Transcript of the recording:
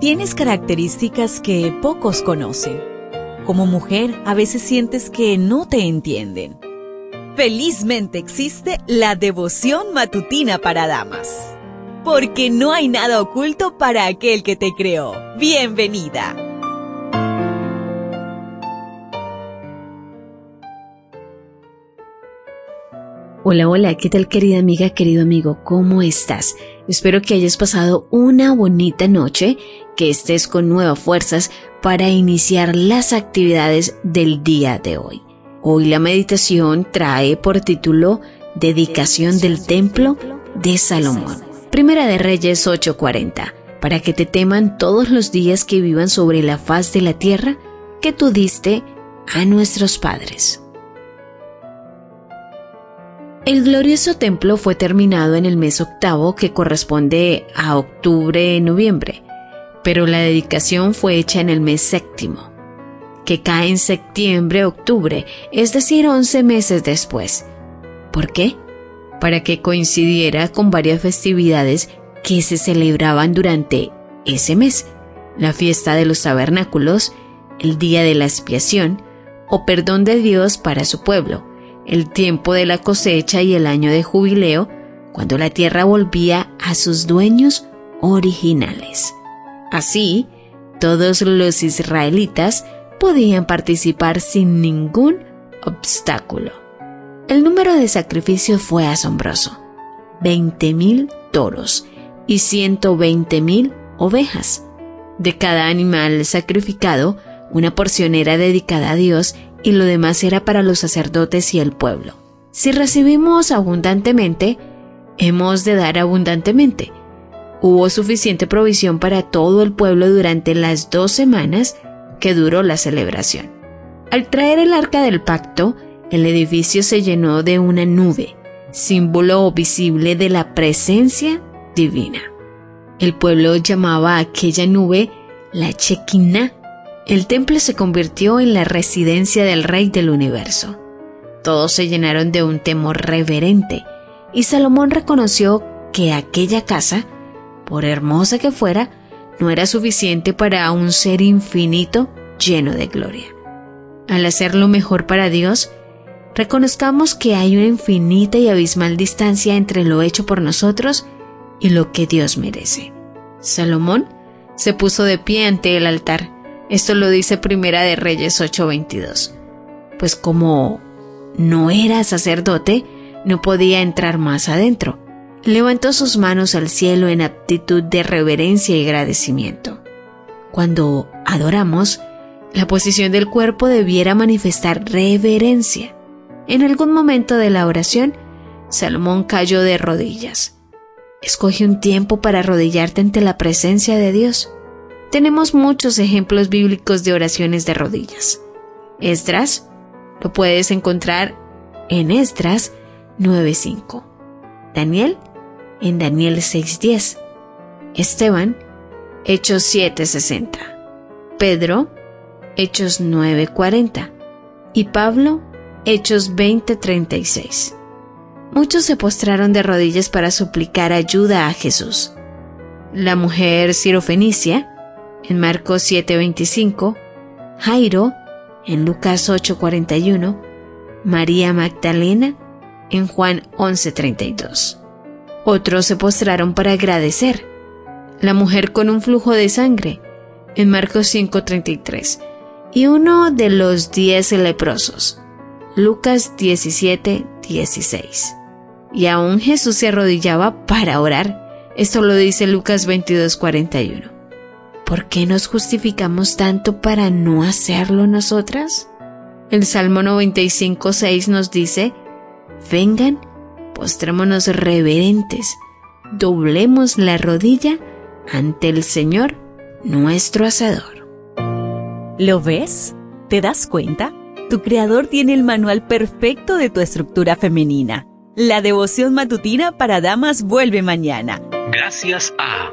Tienes características que pocos conocen. Como mujer, a veces sientes que no te entienden. Felizmente existe la devoción matutina para damas. Porque no hay nada oculto para aquel que te creó. Bienvenida. Hola, hola, ¿qué tal querida amiga, querido amigo? ¿Cómo estás? Espero que hayas pasado una bonita noche que estés con nuevas fuerzas para iniciar las actividades del día de hoy. Hoy la meditación trae por título Dedicación del Templo de Salomón. Primera de Reyes 8:40. Para que te teman todos los días que vivan sobre la faz de la tierra que tú diste a nuestros padres. El glorioso templo fue terminado en el mes octavo que corresponde a octubre-noviembre pero la dedicación fue hecha en el mes séptimo, que cae en septiembre-octubre, es decir, 11 meses después. ¿Por qué? Para que coincidiera con varias festividades que se celebraban durante ese mes, la fiesta de los tabernáculos, el día de la expiación o perdón de Dios para su pueblo, el tiempo de la cosecha y el año de jubileo, cuando la tierra volvía a sus dueños originales. Así, todos los israelitas podían participar sin ningún obstáculo. El número de sacrificios fue asombroso. 20.000 toros y 120.000 ovejas. De cada animal sacrificado, una porción era dedicada a Dios y lo demás era para los sacerdotes y el pueblo. Si recibimos abundantemente, hemos de dar abundantemente. Hubo suficiente provisión para todo el pueblo durante las dos semanas que duró la celebración. Al traer el arca del pacto, el edificio se llenó de una nube, símbolo visible de la presencia divina. El pueblo llamaba a aquella nube la Chequina. El templo se convirtió en la residencia del Rey del universo. Todos se llenaron de un temor reverente, y Salomón reconoció que aquella casa por hermosa que fuera, no era suficiente para un ser infinito lleno de gloria. Al hacer lo mejor para Dios, reconozcamos que hay una infinita y abismal distancia entre lo hecho por nosotros y lo que Dios merece. Salomón se puso de pie ante el altar. Esto lo dice Primera de Reyes 8:22. Pues como no era sacerdote, no podía entrar más adentro levantó sus manos al cielo en actitud de reverencia y agradecimiento. Cuando adoramos, la posición del cuerpo debiera manifestar reverencia. En algún momento de la oración, Salomón cayó de rodillas. Escoge un tiempo para arrodillarte ante la presencia de Dios. Tenemos muchos ejemplos bíblicos de oraciones de rodillas. Esdras lo puedes encontrar en Esdras 9.5. Daniel en Daniel 6.10, Esteban, Hechos 7.60, Pedro, Hechos 9.40 y Pablo, Hechos 20.36. Muchos se postraron de rodillas para suplicar ayuda a Jesús. La mujer sirofenicia, en Marcos 7:25, Jairo, en Lucas 8:41, María Magdalena, en Juan 11:32. Otros se postraron para agradecer. La mujer con un flujo de sangre, en Marcos 5:33, y uno de los diez leprosos, Lucas 17:16. Y aún Jesús se arrodillaba para orar. Esto lo dice Lucas 22:41. ¿Por qué nos justificamos tanto para no hacerlo nosotras? El Salmo 95:6 nos dice, vengan postrémonos reverentes, doblemos la rodilla ante el Señor, nuestro Hacedor. ¿Lo ves? ¿Te das cuenta? Tu creador tiene el manual perfecto de tu estructura femenina. La devoción matutina para damas vuelve mañana. Gracias a